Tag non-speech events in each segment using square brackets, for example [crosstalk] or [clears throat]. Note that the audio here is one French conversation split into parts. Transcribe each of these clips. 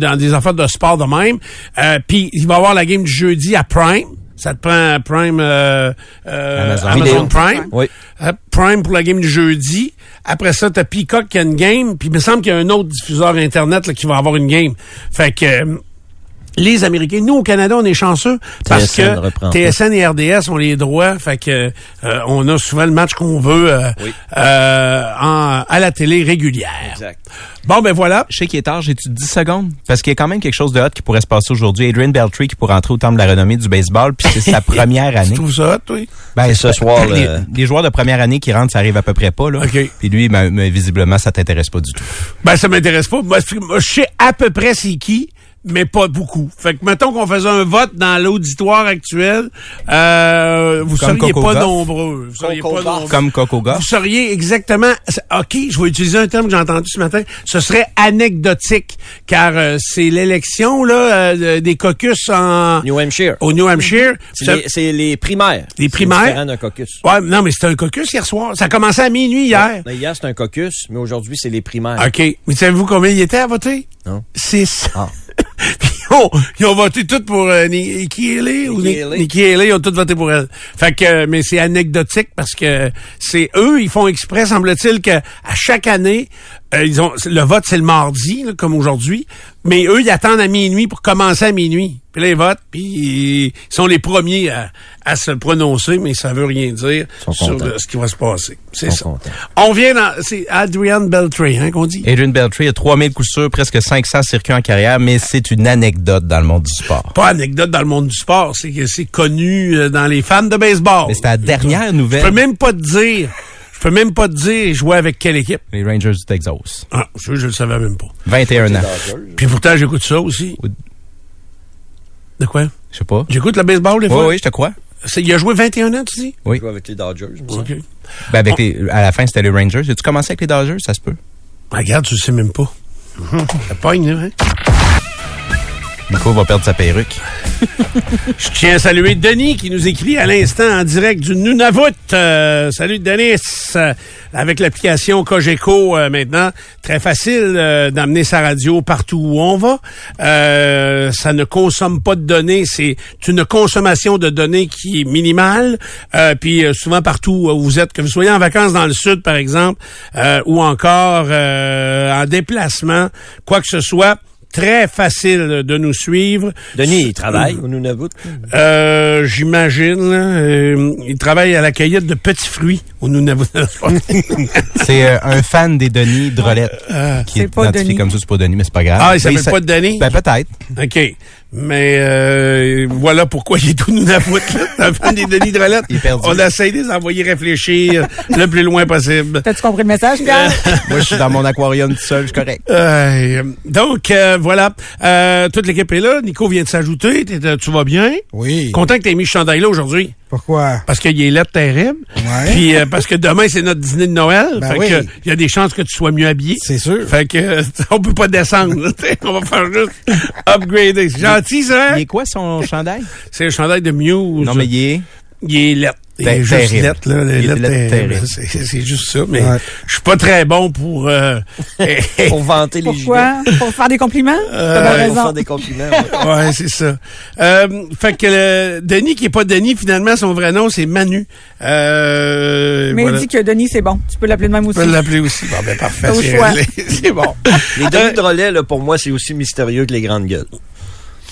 dans des affaires de sport de même. Euh, Puis il va y avoir la game du jeudi à Prime. Ça te prend Prime euh, euh, Amazon. Prime. Oui. Euh, Prime pour la game du jeudi. Après ça, t'as Peacock qui a une game. Puis il me semble qu'il y a un autre diffuseur Internet là, qui va avoir une game. Fait que... les Américains, nous au Canada, on est chanceux parce TSN que TSN et RDS ont les droits, fait que euh, on a souvent le match qu'on veut euh, Oui. euh, en- à la télé régulière. Exact. Bon ben voilà. Je sais qu'il est tard, j'ai-tu 10 secondes? Parce qu'il y a quand même quelque chose de hot qui pourrait se passer aujourd'hui. Adrian Beltry qui pourrait entrer au temple de la renommée du baseball, puis c'est sa [laughs] première Tu année. trouves ça, hot, oui? Ben, ce soir, Les, là. les joueurs de première année qui rentrent, ça arrive à peu près pas, là. OK. Puis lui, ben, ben, visiblement, ça t'intéresse pas du tout. Ben ça m'intéresse pas. Moi, je sais à peu près c'est qui, mais pas beaucoup. Fait que mettons qu'on faisait un vote dans l'auditoire actuel, euh, vous Comme seriez Coco pas nombreux. Vous seriez Coco pas nombreux. Comme Coco. Vous seriez exactement. OK, je vais utiliser un terme que j'ai entendu ce matin. Ce serait anecdotique, car euh, c'est l'élection là euh, des caucus en New Hampshire. au New Hampshire. C'est les, c'est les primaires. Les C'est primaires? différent d'un caucus. Ouais, non, mais c'était un caucus hier soir. Ça a commencé à minuit hier. Mais Hier, c'est un caucus, mais aujourd'hui, c'est les primaires. OK. Mais savez-vous combien il était à voter? Non. Six. Ah. [laughs] [laughs] Ont, ils ont voté tous pour euh, Nikki Haley ou Nikki Ni- Haley. Nikki Haley, ils ont tous voté pour elle. Fait que, euh, mais c'est anecdotique parce que c'est eux, ils font exprès, semble-t-il, que à chaque année, euh, ils ont le vote c'est le mardi, là, comme aujourd'hui, mais eux, ils attendent à minuit pour commencer à minuit. Puis là, ils votent, puis ils sont les premiers à, à se prononcer, mais ça veut rien dire sur le- ce qui va se passer. C'est ça. contents. On vient dans, c'est Adrian Beltray, hein, qu'on dit? Adrian Beltry a 3000 coups sûrs, presque 500 circuits en carrière, mais c'est une anecdote dans le monde du sport. pas anecdote dans le monde du sport, c'est que c'est connu euh, dans les fans de baseball. Mais c'est la dernière Je peux nouvelle. même pas te dire, je peux même pas te dire jouer avec quelle équipe. Les Rangers du Texas. Ah, je, je le savais même pas. 21 ans. Puis pourtant, j'écoute ça aussi. De quoi? Je sais pas. J'écoute le baseball des Oui, fois. oui, je te crois. Il a joué 21 ans, tu dis? Oui. Joue avec les Dodgers. il. OK. Ben, avec les, à la fin, c'était les Rangers. As-tu commencé avec les Dodgers? Ça se peut. Ah, Regarde, tu le sais même pas. [laughs] Ça pogne, là, hein? Va perdre sa perruque. Je tiens à saluer Denis qui nous écrit à l'instant en direct du Nunavut. Euh, salut Denis. Euh, avec l'application Cogeco euh, maintenant, très facile d'amener sa radio partout où on va. Ça ne consomme pas de données, c'est une consommation de données qui est minimale. Puis souvent partout où vous êtes, que vous soyez en vacances dans le sud par exemple, ou encore en déplacement, quoi que ce soit. Très facile de nous suivre. Denis, il travaille au Nunavut. Euh, j'imagine. euh, il travaille à la cueillette de petits fruits au Nunavut. [laughs] C'est euh, un fan des Denis Drolette qui C'est est pas identifié Denis. comme ça, c'est pas Denis, mais c'est pas grave. ah, il s'appelle sa- pas Denis? Ben, peut-être. OK. Mais euh, voilà pourquoi il est au Nunavut. là. C'est un fan des Denis Drolette. Il est perdu. On essaie de les envoyer réfléchir le plus loin possible. T'as-tu compris le message, Pierre? [laughs] Moi, je suis dans mon aquarium tout seul, je suis correct. Euh, donc, euh, voilà. Euh, toute l'équipe est là. Nico vient de s'ajouter. Euh, Tu vas bien? Oui. Content que tu aies mis ce chandail-là aujourd'hui. Pourquoi? Parce qu'il est là terrible. Ouais. Puis euh, parce que demain, c'est notre dîner de Noël. Ben fait oui. que il y a des chances que tu sois mieux habillé. C'est sûr. Fait que [laughs] on peut pas descendre. on va faire juste upgrader. C'est gentil, ça? hein? Il est quoi son [laughs] chandail? C'est un chandail de Muse. Non, mais il est... Il est lettre. Ter- juste là. Il est lettre lettre terrible. terrible. C'est c'est juste ça. Mais Ouais. je suis pas très bon pour... euh, [laughs] Pour vanter les gilets. Pourquoi? Pour faire des compliments? Ouais, Pour raison. faire des compliments. ouais. ouais, c'est ça. Euh, fait que le Denis, qui est pas Denis, finalement, son vrai nom, c'est Manu. Euh, Mais voilà. il dit que Denis, c'est bon. Tu peux l'appeler de même aussi. peut l'appeler aussi. Bon, ben, parfait. C'est choix. réglé. [laughs] C'est bon. Les Denis Drolet, là, pour moi, c'est aussi mystérieux que les grandes gueules.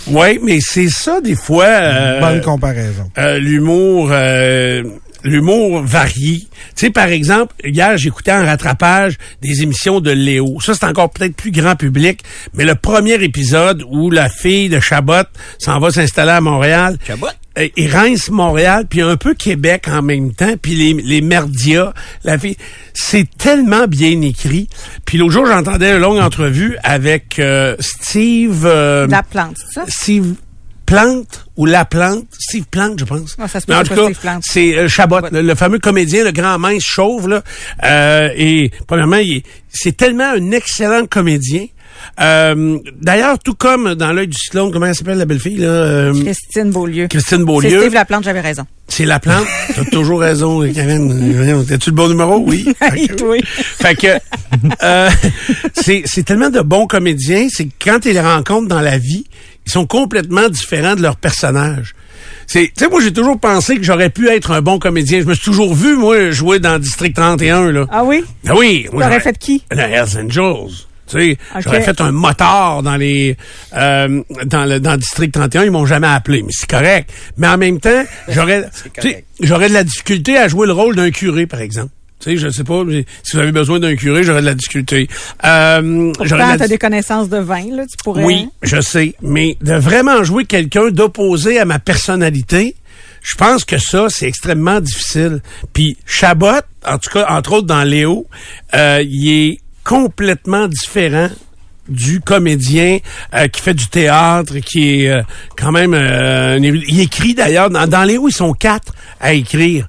Oui, mais c'est ça, des fois. euh, Bonne comparaison. euh, l'humour euh, l'humour varié. Tu sais, par exemple, hier, j'écoutais en rattrapage des émissions de Léo. Ça, c'est encore peut-être plus grand public, mais le premier épisode où la fille de Chabot s'en va s'installer à Montréal. Chabot? Euh, Et Reims, Montréal, puis un peu Québec en même temps, puis les, les merdias, la fille, c'est tellement bien écrit. Puis l'autre jour, j'entendais une longue entrevue avec euh, Steve... euh, La plante, c'est ça? Steve Plante ou La Plante, Steve Plante, je pense. Ah, ça se peut en tout cas, Steve Plante. c'est euh, Chabot, le, le fameux comédien, le grand mince chauve là. Euh, et premièrement, il est- c'est tellement un excellent comédien. Euh, D'ailleurs, tout comme dans l'œil du cyclone, comment elle s'appelle la belle fille là euh, Christine Beaulieu. Christine C'est Beaulieu. Steve Laplante, j'avais raison. C'est la plante. [laughs] T'as toujours raison, Karen. T'as-tu le bon numéro? Oui. [laughs] Oui. Fait que euh, [laughs] c'est c'est tellement de bons comédiens, c'est que quand ils les rencontrent dans la vie, ils sont complètement différents de leur personnage. C'est, tu sais, moi j'ai toujours pensé que j'aurais pu être un bon comédien. Je me suis toujours vu moi jouer dans District 31 là. Ah oui? Ah oui, T'aurais j'aurais- fait qui? Le Hells Angels. Tu sais, Ok. j'aurais fait un motard dans les euh, dans le dans District 31, ils m'ont jamais appelé, mais c'est correct. Mais en même temps, [laughs] j'aurais tu sais, j'aurais de la difficulté à jouer le rôle d'un curé par exemple. Tu sais, je sais pas, mais si vous avez besoin d'un curé, j'aurais de la difficulté. Euh, j'aurais de Pourtant, la t'as di- des connaissances de vin, là, tu pourrais. oui, je sais, mais de vraiment jouer quelqu'un d'opposé à ma personnalité, je pense que ça, c'est extrêmement difficile. Puis Chabot, en tout cas, entre autres dans Léo, euh, il est complètement différent du comédien euh, qui fait du théâtre, qui est euh, quand même... euh, il écrit d'ailleurs, dans, dans Léo, ils sont quatre à écrire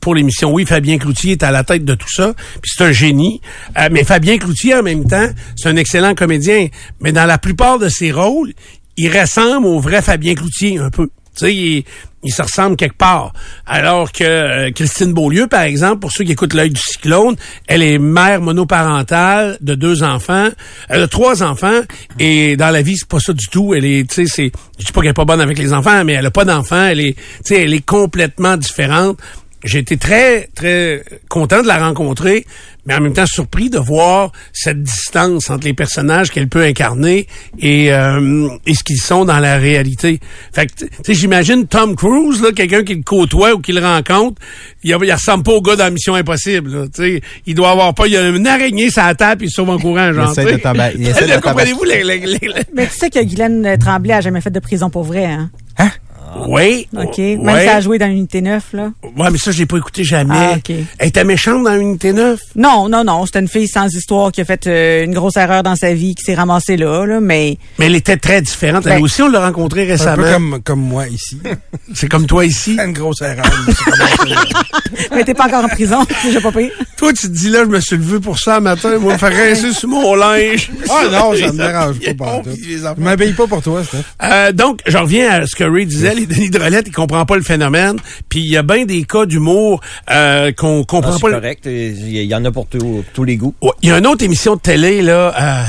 pour l'émission. Oui, Fabien Cloutier est à la tête de tout ça, puis c'est un génie. Euh, mais Fabien Cloutier, en même temps, c'est un excellent comédien. Mais dans la plupart de ses rôles, il ressemble au vrai Fabien Cloutier un peu. Tu sais, il, il se ressemble quelque part. Alors que euh, Christine Beaulieu, par exemple, pour ceux qui écoutent l'œil du cyclone, elle est mère monoparentale de deux enfants, elle a trois enfants, et dans la vie, c'est pas ça du tout. Elle est, tu sais, c'est, je dis pas qu'elle est pas bonne avec les enfants, mais elle a pas d'enfants, elle est, tu sais, elle est complètement différente. J'ai été très, très content de la rencontrer, mais en même temps surpris de voir cette distance entre les personnages qu'elle peut incarner et, euh, et ce qu'ils sont dans la réalité. Fait que, tu sais, j'imagine Tom Cruise, là, quelqu'un qui le côtoie ou qui le rencontre, il, il ressemble pas au gars dans Mission Impossible. Là, tu sais, il doit avoir pas, il y a une araignée sur la table, puis il sauve en courant, genre. [laughs] Comprenez-vous les, les, les- les- Mais tu sais que Guylaine Tremblay a jamais fait de prison pour vrai, hein? Oui. OK. ouais. Même si elle a joué dans l'unité 9, là. Ouais, mais ça, je l'ai pas écouté jamais. Ah, OK. Elle était méchante dans Unité 9. Non, non, non. C'était une fille sans histoire qui a fait euh, une grosse erreur dans sa vie, qui s'est ramassée là, là. Mais Mais elle était très différente. Elle Ben- aussi, on l'a rencontrée Un peu récemment. comme, comme moi ici. [laughs] C'est comme toi ici? C'est une grosse erreur. [laughs] mais ça. t'es pas encore en prison. [laughs] J'ai pas payé. Toi, tu te dis là, je me suis levé pour ça un matin, moi, me faire rincer sur mon linge. Ah non, ça me dérange pas. Les Je m'habille pas pour toi, Steph. Euh, donc, je reviens à ce que Ray disait, les Denis de Rolette, ils comprennent pas le phénomène. Puis il y a bien des cas d'humour euh, qu'on Non, comprend c'est pas. le- correct. Il y en a pour tous- tous les goûts. Ouais, Il y a une autre émission de télé, là. euh,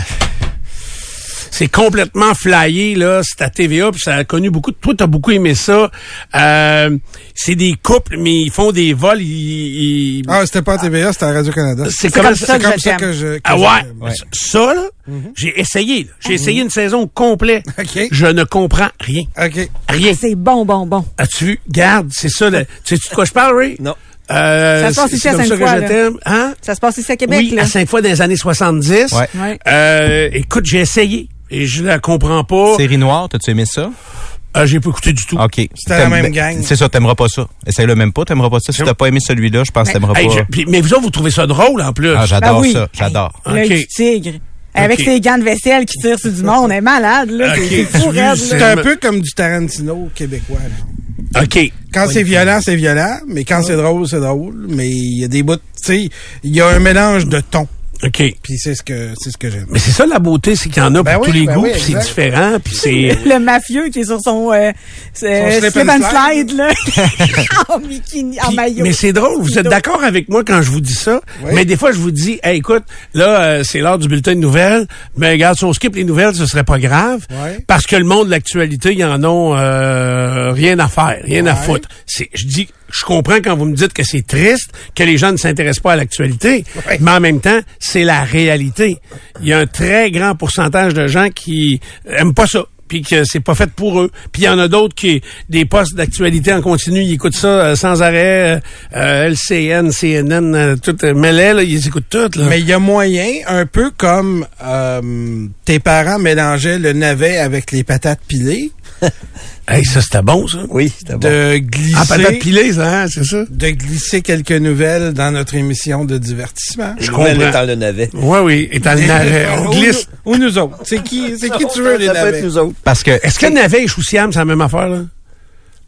c'est complètement flyé, là. C'est à TVA, puis ça a connu beaucoup. de- Toi, t'as beaucoup aimé ça. Euh, c'est des couples, mais ils font des vols. Ils, ils- Ah, c'était pas à TVA, c'était à Radio-Canada. c'est comme ça C'est que comme je ça t'aime. que je. que Ah ouais, ça là, j'ai essayé. là. J'ai essayé une saison complète. OK. Je ne comprends rien. OK. Rien. C'est bon, bon, bon. As-tu vu? Garde, c'est ça. le- Tu sais de quoi je parle, Ray? Non. Euh, Ça se passe c'est- ici c'est à comme ça que Sainte-Foy, je là. t'aime. Hein? Ça se passe ici à Québec, Oui, là. à Sainte-Foy des années 70. Ouais. Ouais. Euh, écoute, j'ai essayé et je la comprends pas. Série noire, t'as-tu aimé ça? Ah, j'ai pas écouté du tout. OK. C'était la même ben, gang. C'est ça, t'aimeras pas ça. Essaye-le même pas, t'aimeras pas ça. Si t'as pas aimé celui-là, je pense que t'aimeras Hey, pas. je- puis- mais vous autres, vous trouvez ça drôle en plus. Ah, j'adore Ben oui. ça, j'adore. L'œil OK. du tigre. Avec ses gants de vaisselle qui tirent sur du monde. On est malade, là. C'est- un peu comme du Tarantino québécois. là. OK. Quand c'est violent, c'est violent, mais quand c'est drôle, c'est drôle. Mais il y a des bouts, tu sais, il y a un mélange de tons. OK. Puis c'est ce que c'est ce que j'aime. Mais c'est ça la beauté, c'est qu'il y en a Ben pour oui, tous les ben goûts, oui, puis c'est différent, puis [laughs] c'est... Le mafieux qui est sur son, euh, Son slip and slide, là. [laughs] [laughs] en bikini, en Puis- maillot. mais c'est drôle, vous êtes d'accord avec moi quand je vous dis ça, Oui. mais des fois je vous dis, hey, écoute, là euh, c'est l'heure du bulletin de nouvelles, mais regarde, si on skip les nouvelles, ce serait pas grave, parce que le monde de l'actualité, ils en ont euh, rien à faire, rien à foutre. C'est, je dis, je comprends quand vous me dites que c'est triste, que les gens ne s'intéressent pas à l'actualité, Ouais. mais en même temps, c'est la réalité. Il y a un très grand pourcentage de gens qui aiment pas ça puis que c'est pas fait pour eux. Puis il y en a d'autres qui des postes d'actualité en continu, ils écoutent ça euh, sans arrêt, euh, euh, LCN, CNN, euh, tout euh, mêlé, là, ils écoutent tout là. Mais il y a moyen, un peu comme euh, tes parents mélangeaient le navet avec les patates pilées, [laughs] Hey, ça c'était bon ça. Oui, c'était bon. de glisser, Ah, patate pilée, ça, hein, c'est ça. de glisser quelques nouvelles dans notre émission de divertissement. Je comprends. étant le navet. Oui, oui, et dans le navet, [laughs] on Ou glisse. nous- Ou nous autres. C'est qui, c'est qui tu veux, les Ça peut être navets? nous autres. Parce que Est-ce que navet et choussiam, c'est la même affaire là?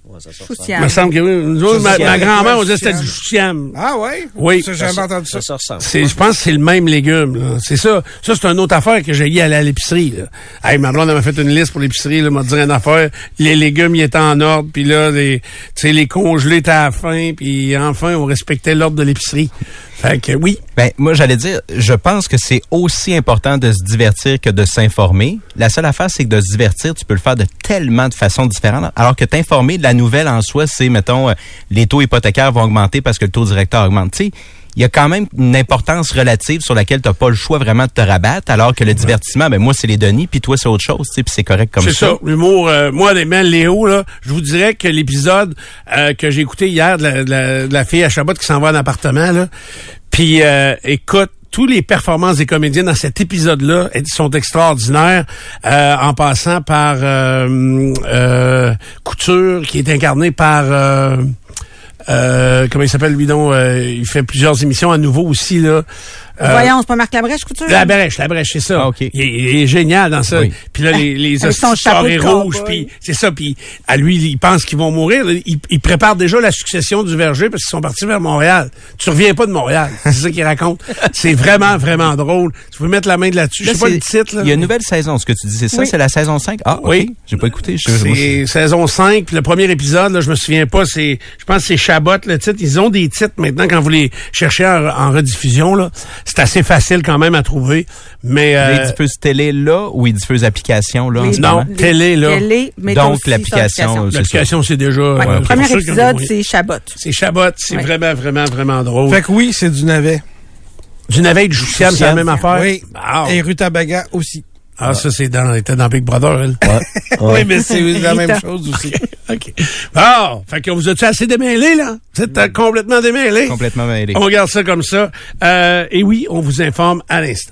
Ouais, ça se Chou ressemble. Il siam. me semble que oui. Nous autres, ma, grand-mère, on disait que c'était du siam. Ah ouais? Oui. Ça, j'ai jamais entendu ça. Ça se ressemble. C'est, je pense que c'est le même légume. là. C'est ça. Ça, c'est une autre affaire que j'ai eu à aller à l'épicerie. Là. Hey, ma blonde elle m'a fait une liste pour l'épicerie. Là, m'a dit une affaire. Les légumes, ils étaient en ordre. Puis là, les, tu sais, les congelés étaient à la fin. Puis enfin, on respectait l'ordre de l'épicerie. Oui. Ben, moi, j'allais dire, je pense que c'est aussi important de se divertir que de s'informer. La seule affaire, c'est que de se divertir, tu peux le faire de tellement de façons différentes. Alors que t'informer, la nouvelle en soi, c'est, mettons, euh, les taux hypothécaires vont augmenter parce que le taux directeur augmente. Tu il y a quand même une importance relative sur laquelle t'as pas le choix vraiment de te rabattre, alors que le divertissement, ben moi, c'est les Denis, puis toi, c'est autre chose, tu sais, puis c'est correct comme C'est ça. ça, l'humour. euh, moi, les mains Léo, là, je vous dirais que l'épisode euh, que j'ai écouté hier de la, de la- de la fille à Chabot qui s'en va en appartement, là, puis euh, écoute, tous les performances des comédiens dans cet épisode-là sont extraordinaires, euh, en passant par euh, euh, Couture, qui est incarné par... euh, comment il s'appelle lui donc euh, il fait plusieurs émissions à nouveau aussi là Euh, Voyons, c'est pas Marc Labrèche, couture? la brèche, la brèche, c'est ça. Ah, ok. il, est, il est génial dans ça. Oui. Puis là, les, [laughs] les carrés rouges, puis c'est ça. Puis à lui, il pense qu'ils vont mourir. Il, il prépare déjà la succession du verger parce qu'ils sont partis vers Montréal. Tu reviens pas de Montréal. C'est ça qu'il raconte. [laughs] C'est vraiment, vraiment drôle. Tu peux mettre la main de là-dessus. Je sais pas le titre. Là. Il y a une nouvelle saison, ce que tu dis, c'est ça? Oui. C'est la saison 5? Ah, Oui. oui. J'ai pas écouté. C'est saison 5, puis le premier épisode, là, je me souviens pas, c'est je pense que c'est Chabot le titre. Ils ont des titres maintenant quand vous les cherchez en, en rediffusion là, c'est assez facile quand même à trouver. Mais euh, Ils diffusent télé là ou ils diffusent application là en ce non, les- télé, là. Télé, mais Donc, aussi l'application, l'application c'est déjà Ouais, euh, le premier épisode, c'est Chabot. C'est Chabot, c'est Ouais. vraiment, vraiment, vraiment drôle. Fait que oui, c'est du navet. du navet et du choussiam, c'est la même affaire? Oui. Et Rutabaga aussi. Ah ça, c'est dans, était dans Big Brother, elle. [laughs] Oui, mais c'est la même chose aussi. OK. Bon, fait que vous êtes assez démêlés, là? Vous êtes euh, complètement démêlés? Complètement mêlé. On regarde ça comme ça. Euh, et oui, on vous informe à l'instant.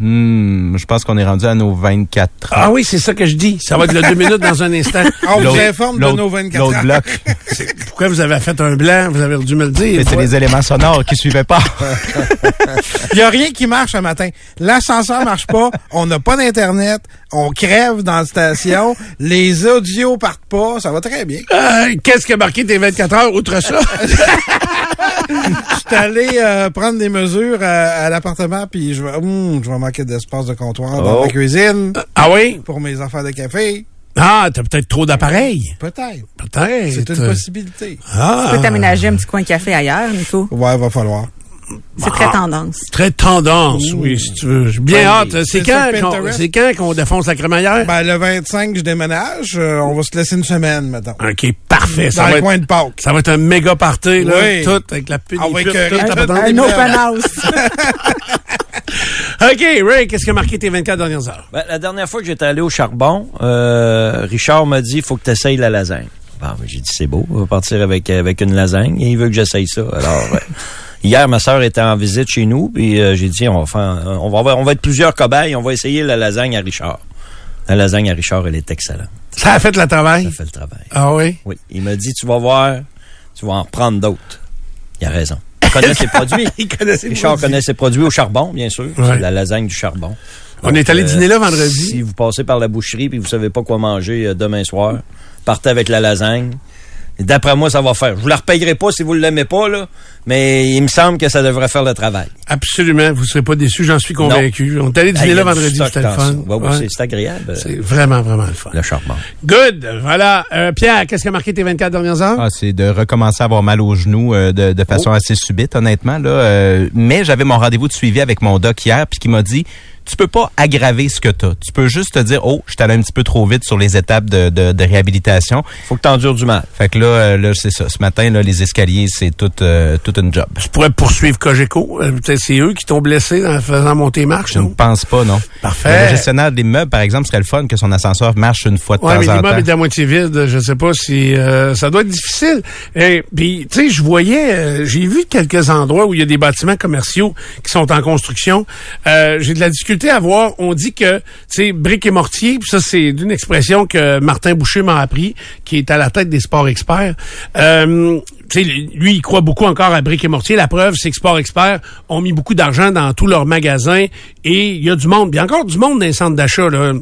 Hmm, je pense qu'on est rendu à nos 24 ans. Ah oui, c'est ça que je dis. Ça va être le deux minutes dans un instant. [laughs] On vous informe de nos 24 L'autre ans. bloc. [laughs] Pourquoi vous avez fait un blanc? Vous avez dû me le dire. Mais c'est les éléments sonores qui suivaient pas. Il [laughs] y a rien qui marche ce matin. L'ascenseur marche pas. On n'a pas d'internet. On crève dans la station. Les audios partent pas. Ça va très bien. Euh, Qu'est-ce qui a marqué tes 24 heures outre ça? [laughs] Je suis allé euh, prendre des mesures à, à l'appartement puis je vais, hum, je vais manquer d'espace de comptoir dans Oh. ma cuisine ah oui? pour mes affaires de café. Ah, t'as peut-être trop d'appareils. Peut-être. Peut-être. C'est une possibilité. Ah, Tu peux t'aménager un petit coin café ailleurs, Nico? Ouais, va falloir. C'est très tendance. Très tendance, oui, si tu veux. J'ai Bien Ouais, hâte. C'est quand, c'est quand qu'on défonce la crémaillère? Ben, le 25, je déménage. Euh, on va se laisser une semaine, maintenant. OK, parfait. Ça Dans va, le coin de Pâques. ça va être un méga party, là. Oui. Tout, avec la pute. Ah, putes, que- tout, un-. Un open house. [laughs] [laughs] OK, Ray, qu'est-ce qui a marqué tes 24 dernières heures? Ben, la dernière fois que j'étais allé au charbon, euh, Richard m'a dit, il faut que tu essayes la lasagne. Bon, ben, j'ai dit, c'est beau, on va partir avec, avec une lasagne et il veut que j'essaye ça. Alors, euh, [laughs] hier, ma sœur était en visite chez nous puis euh, j'ai dit, on va, faire, on, va, avoir- on va être plusieurs cobayes, on va essayer la lasagne à Richard. La lasagne à Richard, elle est excellente. Ça a fait le travail? Ça fait le travail. Ah oui? Oui. Il m'a dit, tu vas voir, tu vas en reprendre d'autres. Il a raison. Connaît ses [laughs] produits. Il Richard produit. connaît ses produits au charbon, bien sûr. Ouais. C'est la lasagne du charbon. On est allé euh, dîner là vendredi. Si vous passez par la boucherie puis vous savez pas quoi manger euh, demain soir, partez avec la lasagne. D'après moi, ça va faire. Je vous la repayerai pas si vous l'aimez pas, là, mais il me semble que ça devrait faire le travail. Absolument, vous serez pas déçus, j'en suis convaincu. On est allé dîner il y là vendredi, c'était le fun. Ouais, c'est- agréable, C'est vraiment, vraiment le fun. le charbon. Good, voilà. Euh, Pierre, qu'est-ce qui a marqué tes 24 dernières heures? Ah, c'est de recommencer à avoir mal aux genoux euh, de, de façon assez subite, honnêtement. Là, Euh, mais j'avais mon rendez-vous de suivi avec mon doc hier, puis qui m'a dit tu peux pas aggraver ce que tu as. Tu peux juste te dire oh, je suis allé un petit peu trop vite sur les étapes de, de, de réhabilitation. Faut que t'endures du mal. Fait que là, euh, là c'est ça. Ce matin, là, les escaliers, c'est tout, euh, tout une job. Je pourrais poursuivre Cogeco. Peut-être c'est eux qui t'ont blessé en faisant monter les marches, Je ne pense pas, non. Parfait. Le gestionnaire des meubles, par exemple, serait le fun que son ascenseur marche une fois de Ouais, mais temps en l'immeuble temps. est à moitié vide. Je sais pas si euh, ça doit être difficile. Et puis, tu sais, je voyais, euh, j'ai vu quelques endroits où il y a des bâtiments commerciaux qui sont en construction. Euh, j'ai de la On dit que, sais, briques et mortier. Ça, c'est d'une expression que Martin Boucher m'a appris, qui est à la tête des sports experts. Euh, lui, il croit beaucoup encore à briques et mortier. La preuve, c'est que Sport Expert ont mis beaucoup d'argent dans tous leurs magasins et il y a du monde. Il y a encore du monde dans les centres d'achat. Là.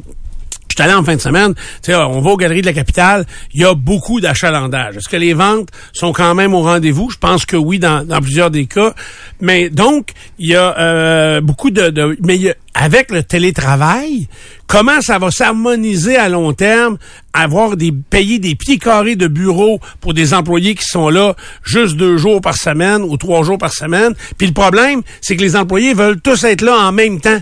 Je suis allé en fin de semaine, on va aux Galeries de la Capitale, il y a beaucoup d'achalandage. Est-ce que les ventes sont quand même au rendez-vous? Je pense que oui, dans, dans plusieurs des cas. Mais donc, il y a euh, beaucoup de... de mais y a- avec le télétravail, comment ça va s'harmoniser à long terme, avoir des payer des pieds carrés de bureau pour des employés qui sont là juste deux jours par semaine ou trois jours par semaine? Puis le problème, c'est que les employés veulent tous être là en même temps.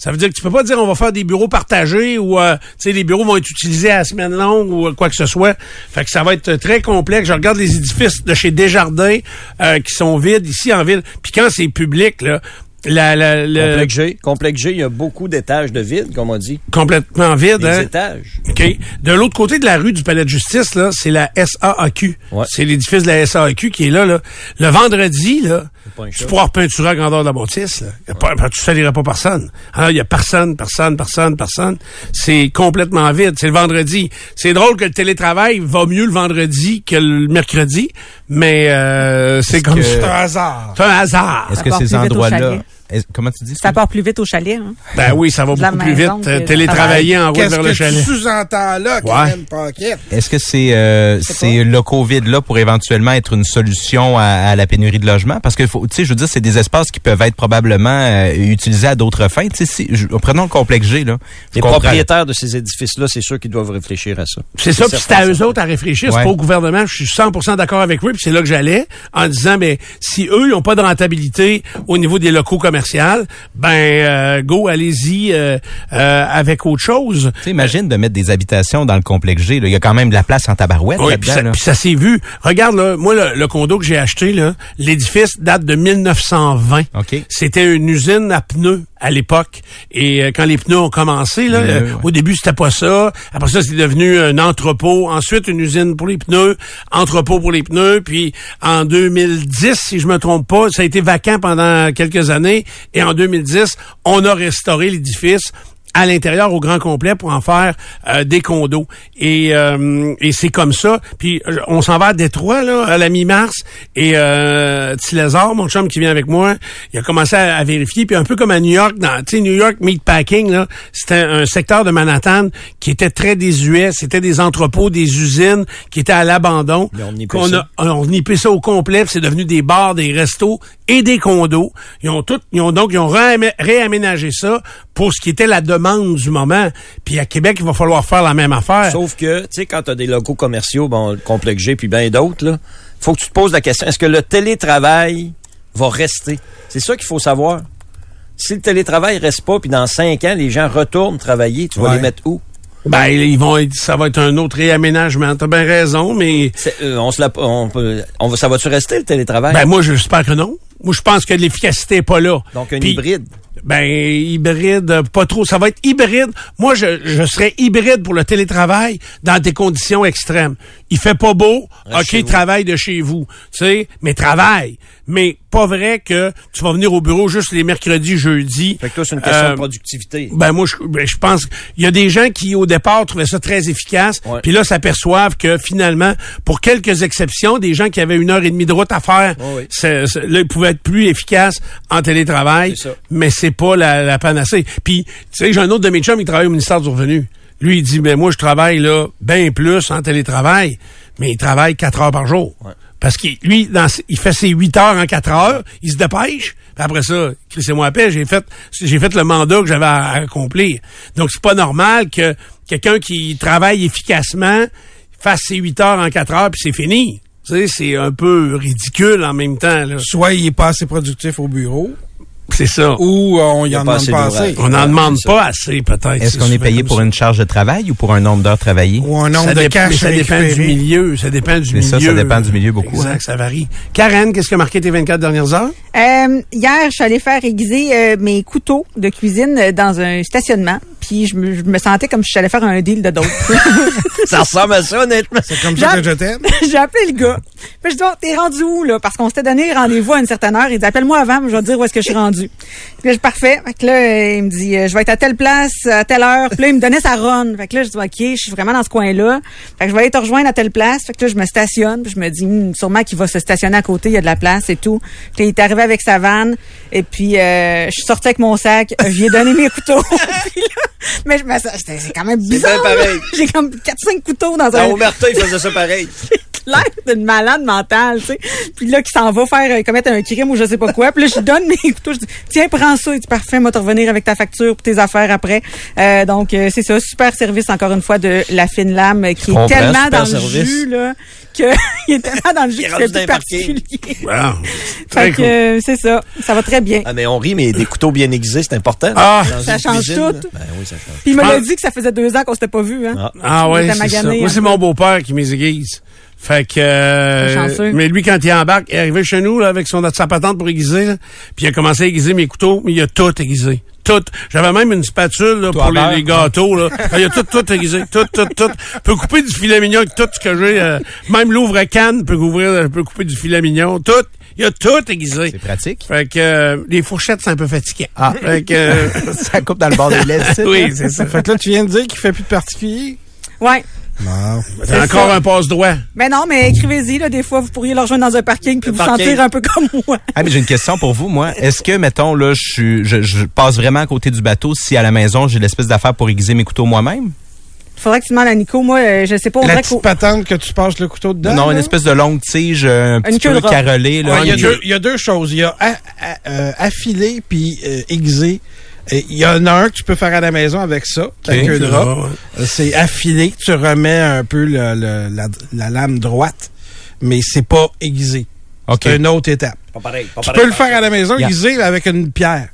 Ça veut dire que tu peux pas dire on va faire des bureaux partagés ou euh, tu sais les bureaux vont être utilisés à la semaine longue ou euh, quoi que ce soit. Fait que ça va être très complexe. Je regarde les édifices de chez Desjardins euh, qui sont vides ici en ville. Puis quand c'est public là, la, la, le- Complexe G. Complexe G, il y a beaucoup d'étages de vide, comme on dit. complètement vide. Des hein? étages. OK. De l'autre côté de la rue du Palais de Justice, là, c'est la SAAQ. Ouais. C'est l'édifice de la SAAQ qui est là, là. Le vendredi, là, tu pourras repeinturer à grandeur de la bâtisse, là. Pas- tu saliras pas personne. Il y a personne, personne, personne, personne. C'est complètement vide. C'est le vendredi. C'est drôle que le télétravail va mieux le vendredi que le mercredi, mais euh, c'est comme que- C'est un hasard. C'est un hasard. Est-ce que ces endroits-là... Comment tu dis Ça part plus vite au chalet. Hein? Ben oui, ça va beaucoup plus vite. que euh, le Télétravailler en route Qu'est-ce vers que le chalet. tu sous-entends là, Paquette? Est-ce que c'est euh, c'est le Covid là pour éventuellement être une solution à, à la pénurie de logement Parce que faut- tu sais, je veux dire, c'est des espaces qui peuvent être probablement euh, utilisés à d'autres fins. Tu sais, si, je- prenons le complexe G là. Les comprends. propriétaires de ces édifices-là, c'est sûr qu'ils doivent réfléchir à ça. C'est ça, puis c'est à eux autres à réfléchir, c'est Ouais. pas au gouvernement. Je suis 100% d'accord avec eux, puis c'est là que j'allais, en disant, ben si eux, ils n'ont pas de rentabilité au niveau des locaux commerciaux, ben euh, go, allez-y euh, euh, avec autre chose. Tu sais, imagine de mettre des habitations dans le complexe G. là. Il y a quand même de la place en tabarouette Oui, puis ça, là. ça s'est vu. Regarde, là, moi, le, le condo que j'ai acheté, là, l'édifice date de 1920. OK. C'était une usine à pneus à l'époque. Et euh, quand les pneus ont commencé, là, euh, ouais. au début, c'était pas ça. Après ça, c'est devenu un entrepôt. Ensuite, une usine pour les pneus, entrepôt pour les pneus. Puis en 2010, si je me trompe pas, ça a été vacant pendant quelques années. Et en 2010, on a restauré l'édifice à l'intérieur au grand complet pour en faire euh, des condos. Et, euh, et c'est comme ça. Puis euh, on s'en va à Détroit là à la mi-mars. Et euh, Tilazar mon chum qui vient avec moi il a commencé à, à vérifier. Puis un peu comme à New York dans tu sais New York Meatpacking là c'était un secteur de Manhattan qui était très désuet. C'était des entrepôts des usines qui étaient à l'abandon. A on a nippé ça au complet, puis c'est devenu des bars, des restos et des condos. Ils ont tout, ils ont donc ils ont réamé- réaménagé ça pour ce qui était la demande du moment. Puis à Québec, il va falloir faire la même affaire. Sauf que, tu sais, quand tu as des locaux commerciaux, bon, le complexe G puis bien d'autres, là, faut que tu te poses la question, est-ce que le télétravail va rester? C'est ça qu'il faut savoir. Si le télétravail reste pas, puis dans cinq ans, les gens retournent travailler, tu vas les mettre où? Ben ils vont, être- ça va être un autre réaménagement. T'as bien raison, mais euh, on se la, on peut, on va, ça va-tu rester le télétravail? ben moi j'espère que non. Moi je pense que l'efficacité est pas là. Donc un hybride. Ben, hybride, pas trop. Ça va être hybride. Moi, je, je serais hybride pour le télétravail dans des conditions extrêmes. Il fait pas beau, chez OK, travaille de chez vous. Tu sais, mais travaille. Mais pas vrai que tu vas venir au bureau juste les mercredis, jeudis. Fait que toi, c'est une question Euh, de productivité. ben moi, je, ben, je pense qu'il y a des gens qui, au départ, trouvaient ça très efficace. Puis là, s'aperçoivent que finalement, pour quelques exceptions, des gens qui avaient une heure et demie de route à faire, c'est- là, ils pouvaient être plus efficaces en télétravail. Mais c'est pas la, la panacée. Puis, tu sais, j'ai un autre de mes chums qui travaille au ministère du Revenu. Lui, il dit, ben moi, je travaille là bien plus en télétravail, mais il travaille quatre heures par jour. Ouais. Parce qu'il lui, dans, il fait ses huit heures en quatre heures, il se dépêche. Puis après ça, c'est moi à paix, j'ai fait, fait le mandat que j'avais à, accomplir. Donc c'est pas normal que quelqu'un qui travaille efficacement fasse ses huit heures en quatre heures puis c'est fini. C'est un peu ridicule en même temps. là. Soit il est pas assez productif au bureau, C'est ça. ou euh, on y en pas demande assez pas assez. On n'en demande pas assez, peut-être. Est-ce qu'on est payé pour ça. une charge de travail ou pour un nombre d'heures travaillées? Ou un nombre ça de dépend, cash ça dépend du milieu. Ça dépend du Mais ça, milieu. ça dépend du milieu beaucoup, Exact, hein. ça varie. Karen, qu'est-ce qui a marqué tes 24 dernières heures? Euh, hier, je suis allée faire aiguiser euh, mes couteaux de cuisine euh, dans un stationnement. Puis je me, je me sentais comme si j'allais faire un deal de dope. [laughs] Ça ressemble à ça, honnêtement. C'est comme ça que je t'aime. [laughs] j'ai appelé le gars. Puis je dis, oh, t'es rendu où, là? Parce qu'on s'était donné rendez-vous à une certaine heure. Il dit, appelle-moi avant, mais je vais te dire où est-ce que je suis rendu. Puis là, je parfait. Fait que là, euh, il me dit, euh, je vais être à telle place, à telle heure. Puis là, il me donnait sa run. Fait que là, je dis, OK, je suis vraiment dans ce coin-là. Fait que je vais aller te rejoindre à telle place. Fait que là, je me stationne. Puis je me dis, Hum, sûrement qu'il va se stationner à côté. Il y a de la place et tout. Puis là, il est arrivé avec sa vanne. Et puis, euh, je suis sortie avec mon sac. Je lui ai donné mes couteaux. [laughs] [laughs] Puis là, mais je me c'est quand même bizarre. bien pareil. J'ai comme 4-5 couteaux dans Dans un Omerta, il faisait ça pareil. [laughs] [laughs] l'air d'une malade mentale, tu sais. Puis là, qui s'en va faire euh, commettre un crime ou je sais pas quoi. Puis là, je lui donne mes couteaux. Je dis, tiens, prends ça. Il dit, parfait, moi, te revenir avec ta facture pour tes affaires après. Euh, donc, euh, c'est ça. Super service, encore une fois, de la fine lame euh, qui est tellement dans le jus, là, que [laughs] il est tellement dans le jus Il est que c'est particulier. [laughs] Wow. Très Fait que, cool. euh, c'est ça. Ça va très bien. Ah, mais on rit, mais des couteaux bien aiguisés, c'est important. Ah, Dans ça une change cuisine, tout. Ben oui, ça change. Puis il me l'a Ah. dit que ça faisait deux ans qu'on s'était pas vu, hein. Ah. Ah ouais, c'est ça. Moi, un c'est mon beau-père qui m'aiguise. Fait que... euh, mais lui, quand il embarque, il est arrivé chez nous là, avec son, sa patente pour aiguiser, là, puis il a commencé à aiguiser mes couteaux, mais il a tout aiguisé. Tout. J'avais même une spatule là, Toi, pour les, gâteaux. Là. Ah, il a tout, tout aiguisé. Tout, tout, tout. peut couper du filet mignon avec tout ce que j'ai. euh, même l'ouvre-canne peut, couvrir, peut couper du filet mignon. Tout. Il a tout aiguisé. C'est pratique. Fait que euh, les fourchettes, c'est un peu fatiguant. Ah. Fait que... euh, [laughs] ça coupe dans le bord des lèvres. oui, c'est ça. Fait que là, tu viens de dire qu'il fait plus de particulier. Ouais. Non. C'est encore un passe-droit. Mais non, mais écrivez-y, là. Des fois, vous pourriez le rejoindre dans un parking puis vous parking. sentir un peu comme moi. Ah, mais j'ai une question pour vous, moi. Est-ce que, mettons, là, je, suis- je, je passe vraiment à côté du bateau si à la maison, j'ai l'espèce d'affaire pour aiguiser mes couteaux moi-même? Faudrait que tu demandes à Nico. Moi, euh, je sais pas. On La petite patente que tu passes le couteau dedans. non, une espèce de longue tige, euh, un petit peu carrelée, là. Ouais, il, y a deux, il y a deux choses. Il y a- euh, affilé puis euh, aiguisé. Et Il y en a un que tu peux faire à la maison avec ça, ta Ok. queue de rat. Ouais. Euh, C'est affilé, tu remets un peu le- le- la, la lame droite, mais c'est pas aiguisé. OK. C'est une autre étape. Pas pareil. Pas Tu peux le faire à la maison Yeah. aiguisé avec une pierre.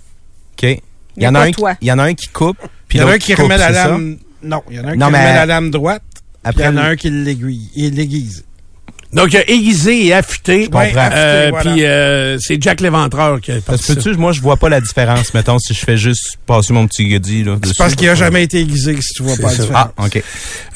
OK. Il y en a un, qui- il y en a un qui coupe, puis Il y en a un qui coupe, remet la ça? lame. Non, il y en a un Non, qui remet la lame droite. Puis il y Après, en a un qui l'aiguille. Il l'aiguise. Donc, il a aiguisé et affûté. comprends. Euh, affûté, voilà. Puis, euh, c'est Jack Léventreur qui a Parce que peux-tu, moi, je vois pas la différence, mettons, si je fais juste passer mon petit goodie, là. C'est parce qu'il a jamais été aiguisé si tu vois pas la différence. Ah, OK.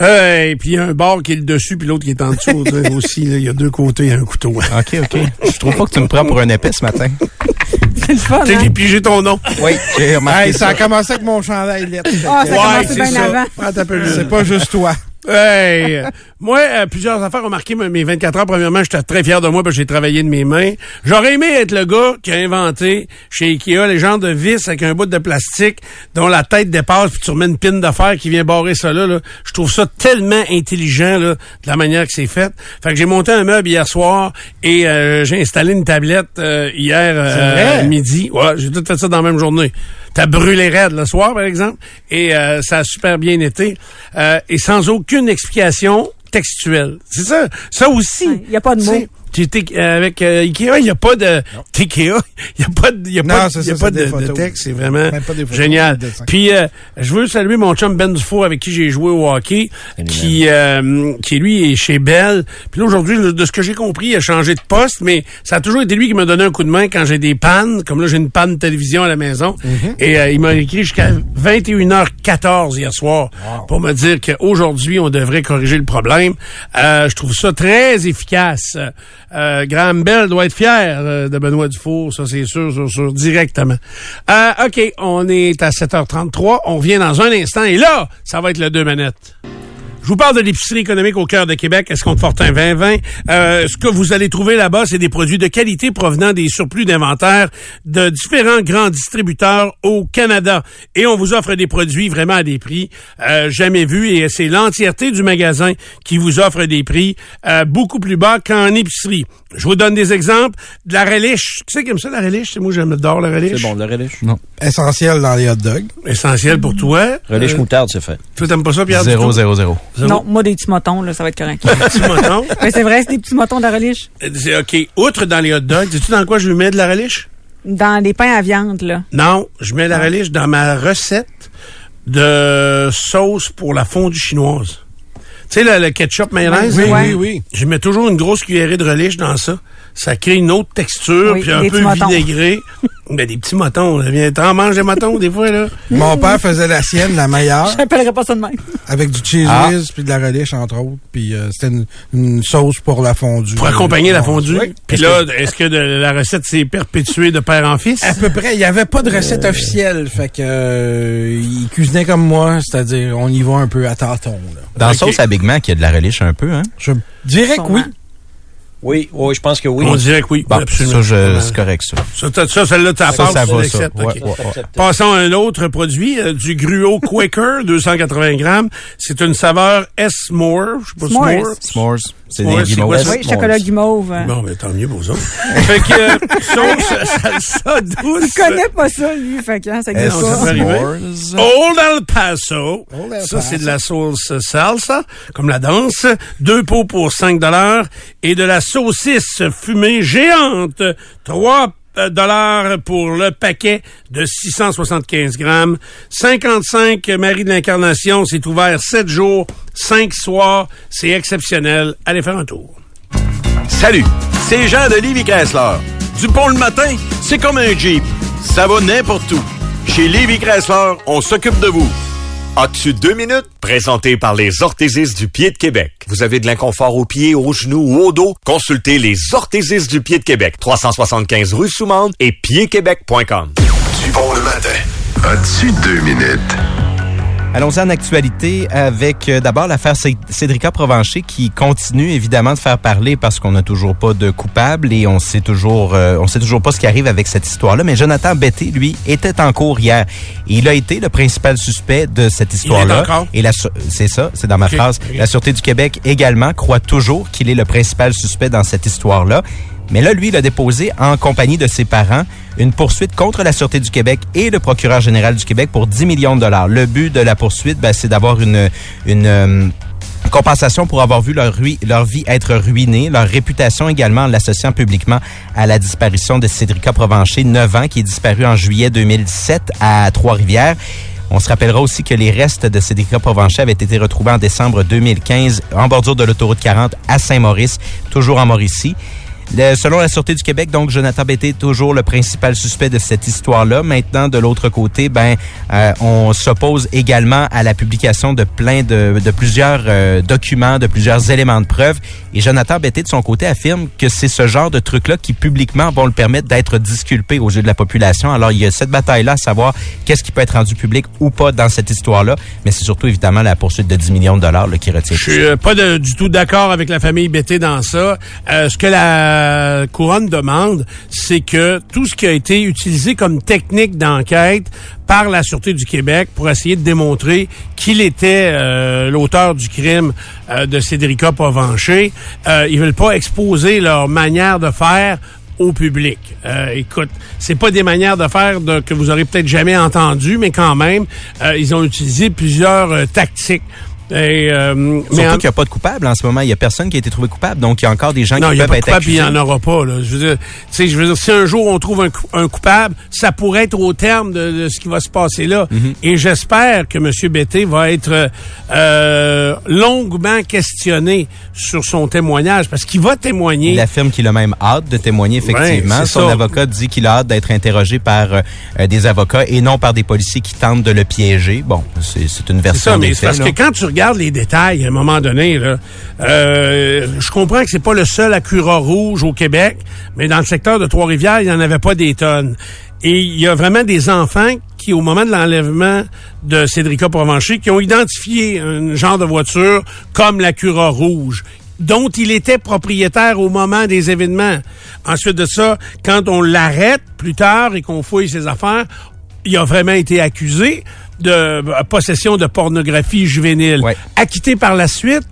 Euh, et puis, il y a un bord qui est le dessus, puis l'autre qui est en dessous tu aussi. là. Il y a deux côtés, il y a un couteau. [laughs] OK, OK. Je trouve pas que tu me prends pour un épais ce matin. [laughs] C'est le fun, Tu sais, hein? j'ai pigé ton nom. Oui, j'ai remarqué Hey, ça a commencé avec mon chandail lettre. Ah, ça a Ouais, commencé c'est bien ça. avant. Ah, C'est pas juste toi. Hey, moi, euh, plusieurs affaires ont marqué mes 24 heures. Premièrement, j'étais très fier de moi parce que j'ai travaillé de mes mains. J'aurais aimé être le gars qui a inventé chez Ikea les genres de vis avec un bout de plastique dont la tête dépasse puis tu remets une pine fer qui vient barrer ça là. là. Je trouve ça tellement intelligent là, de la manière que c'est fait. Fait que j'ai monté un meuble hier soir et euh, j'ai installé une tablette euh, hier euh, midi. Ouais, j'ai tout fait ça dans la même journée. T'as brûlé raide le soir, par exemple, et euh, ça a super bien été. Euh, et sans aucune explication textuelle. C'est ça. Ça aussi. Ouais, y a pas de mots. Euh, avec euh, Ikea, il n'y a pas de... Ikea, [laughs] il n'y a pas de, il y a Non, pas, il y a ça, pas de, de texte. C'est vraiment photos, génial. Puis, euh, je veux saluer mon chum Ben Dufour avec qui j'ai joué au hockey, qui, euh, qui lui est chez Bell. Puis là, aujourd'hui, de ce que j'ai compris, il a changé de poste, mais ça a toujours été lui qui m'a donné un coup de main quand j'ai des pannes. Comme là, j'ai une panne de télévision à la maison. Mhm. Et euh, il m'a écrit jusqu'à 21h14 hier soir pour me dire qu'aujourd'hui, on devrait corriger le problème. Euh, je trouve ça très efficace. Euh, Graham Bell doit être fier euh, de Benoît Dufour, ça c'est sûr, sûr, sûr, directement. Euh, OK, on est à 7h33, on revient dans un instant, et là, ça va être le deux manettes. Je vous parle de l'épicerie économique au cœur de Québec, Escompte Fortin 2020. Euh, ce que vous allez trouver là-bas, c'est des produits de qualité provenant des surplus d'inventaire de différents grands distributeurs au Canada. Et on vous offre des produits vraiment à des prix euh, jamais vus. Et c'est l'entièreté du magasin qui vous offre des prix euh, beaucoup plus bas qu'en épicerie. Je vous donne des exemples. De la relish. C'est qui aime ça, la relish? C'est moi, j'adore la relish. C'est bon, le relish. Essentiel dans les hot dogs. Essentiel pour toi. Relish Euh, moutarde, c'est fait. toi, t'aimes pas ça, Pierre? 0, du tout? 0, 0. Zéro? Non, moi, des petits motons, là, ça va être correct. Petit mouton. Mais [laughs] c'est vrai, c'est des petits motons de la relish. Euh, C'est OK. Outre dans les hot dogs, sais-tu dans quoi je lui mets de la relish? Dans les pains à viande, là. Non, je mets la relish dans ma recette de sauce pour la fondue chinoise. Tu sais, le, le ketchup mayonnaise? Oui, là? oui, oui. Je mets toujours une grosse cuillerée de relish dans ça. Ça crée une autre texture, Oui, puis un peu vinaigré. [laughs] ben, des petits motons. Là. Viens, T'en manges des motons, des fois, là? Mon père faisait la sienne, la meilleure, [laughs] J'appellerais pas ça de même. avec du cheese Ah. whiz puis de la relish, entre autres. Puis euh, c'était une, une sauce pour la fondue. Pour accompagner la fondue? Oui. Puis là, est-ce que de- la recette s'est perpétuée de père en fils? À peu près. Il n'y avait pas de recette officielle. Fait que euh, il cuisinait comme moi, c'est-à-dire on y va un peu à tâtons. Là. Dans Ok. sauce à Big Mac, il y a de la relish un peu, hein? Je dirais que oui. Oui, oui, je pense que oui. On dirait que oui. Bon, absolument. ça, je- c'est correct, ça. Ça, ça, celle-là, t'as Ça, ça tu va, ça. l'acceptes, Ouais, ok. ouais, ouais. Passons à un autre produit, euh, du gruau Quaker, [laughs] 280 grammes. C'est une saveur S-More. Je sais pas, S'mores. S'more. S'mores, c'est S'mores, des quoi ça? Oui, chocolat guimauve. hein. Bon, ben, tant mieux pour ça. [laughs] fait que, euh, sauce, salsa douce. Il connaît pas ça, lui. Fait que, hein, ça existe non, ça pas. S'mores. Old El Paso. Old El Ça, c'est de la sauce salsa, comme la danse. Deux pots pour 5 dollars. Et de la saucisse fumée géante. 3 dollars pour le paquet de 675 grammes. 55 Marie de l'Incarnation. C'est ouvert 7 jours, 5 soirs. C'est exceptionnel. Allez faire un tour. Salut, c'est Jean de Livy Chrysler. Du pont le matin, c'est comme un Jeep. Ça va n'importe où. Chez Livy Chrysler, on s'occupe de vous. As-tu deux minutes? Présenté par les orthésistes du pied de Québec. Vous avez de l'inconfort aux pieds, aux genoux ou au dos? Consultez les orthésistes du pied de Québec. 375 rue Soumande et piedquebec.com. Du bon le matin. As-tu deux minutes? Allons-y en actualité avec euh, d'abord l'affaire Cé- Cédrica Provencher qui continue évidemment de faire parler parce qu'on n'a toujours pas de coupable et on sait toujours euh, on sait toujours pas ce qui arrive avec cette histoire-là. Mais Jonathan Betté, lui, était en cours hier. Et il a été le principal suspect de cette histoire-là. Et la c'est ça, c'est dans ma phrase. La Sûreté du Québec également croit toujours qu'il est le principal suspect dans cette histoire-là. Mais là, lui, il a déposé en compagnie de ses parents une poursuite contre la Sûreté du Québec et le procureur général du Québec pour 10 millions de dollars. Le but de la poursuite, ben, c'est d'avoir une, euh, compensation pour avoir vu leur vie être ruinée, leur réputation également en l'associant publiquement à la disparition de Cédrica Provencher, 9 ans, qui est disparue en juillet 2007 à Trois-Rivières. On se rappellera aussi que les restes de Cédrica Provencher avaient été retrouvés en décembre 2015 en bordure de l'autoroute 40 à Saint-Maurice, toujours en Mauricie. Selon la Sûreté du Québec, donc Jonathan Betté est toujours le principal suspect de cette histoire-là. Maintenant, de l'autre côté, ben, euh, on s'oppose également à la publication de plein de, de plusieurs euh, documents, de plusieurs éléments de preuve. Et Jonathan Betté, de son côté, affirme que c'est ce genre de trucs-là qui publiquement vont le permettre d'être disculpé aux yeux de la population. Alors, il y a cette bataille-là à savoir qu'est-ce qui peut être rendu public ou pas dans cette histoire-là. Mais c'est surtout évidemment la poursuite de 10 millions de dollars là, qui retient. Je suis euh, pas du tout d'accord avec la famille Betté dans ça. Euh, ce que la couronne demande, c'est que tout ce qui a été utilisé comme technique d'enquête par la Sûreté du Québec pour essayer de démontrer qu'il était euh, l'auteur du crime euh, de Cédrica Provencher, euh, ils veulent pas exposer leur manière de faire au public. Euh, écoute, c'est pas des manières de faire que vous aurez peut-être jamais entendu, mais quand même, euh, ils ont utilisé plusieurs euh, tactiques. Et, euh, mais Surtout en- qu'il n'y a pas de coupable en ce moment. Il n'y a personne qui a été trouvé coupable. Donc, il y a encore des gens non, qui a peuvent pas être coupable, puis il accusés. n'y en aura pas. Là. Je veux dire, je veux dire, si un jour on trouve un, cou- un coupable, ça pourrait être au terme de, de ce qui va se passer là. Mhm. Et j'espère que M. Betté va être euh, longuement questionné sur son témoignage, parce qu'il va témoigner. Il affirme qu'il a même hâte de témoigner, effectivement. Ouais, c'est Son ça. avocat dit qu'il a hâte d'être interrogé par euh, euh, des avocats et non par des policiers qui tentent de le piéger. Bon, c'est c'est une C'est version ça, mais c'est parce là. que quand tu regardes les détails, à un moment donné, euh, je comprends que c'est pas le seul Acura rouge au Québec, mais dans le secteur de Trois-Rivières, il n'y en avait pas des tonnes. Et il y a vraiment des enfants qui, au moment de l'enlèvement de Cédrica Provencher, qui ont identifié un genre de voiture comme l'Acura rouge dont il était propriétaire au moment des événements. Ensuite de ça, quand on l'arrête plus tard et qu'on fouille ses affaires, il a vraiment été accusé de euh, possession de pornographie juvénile. Ouais. Acquitté par la suite,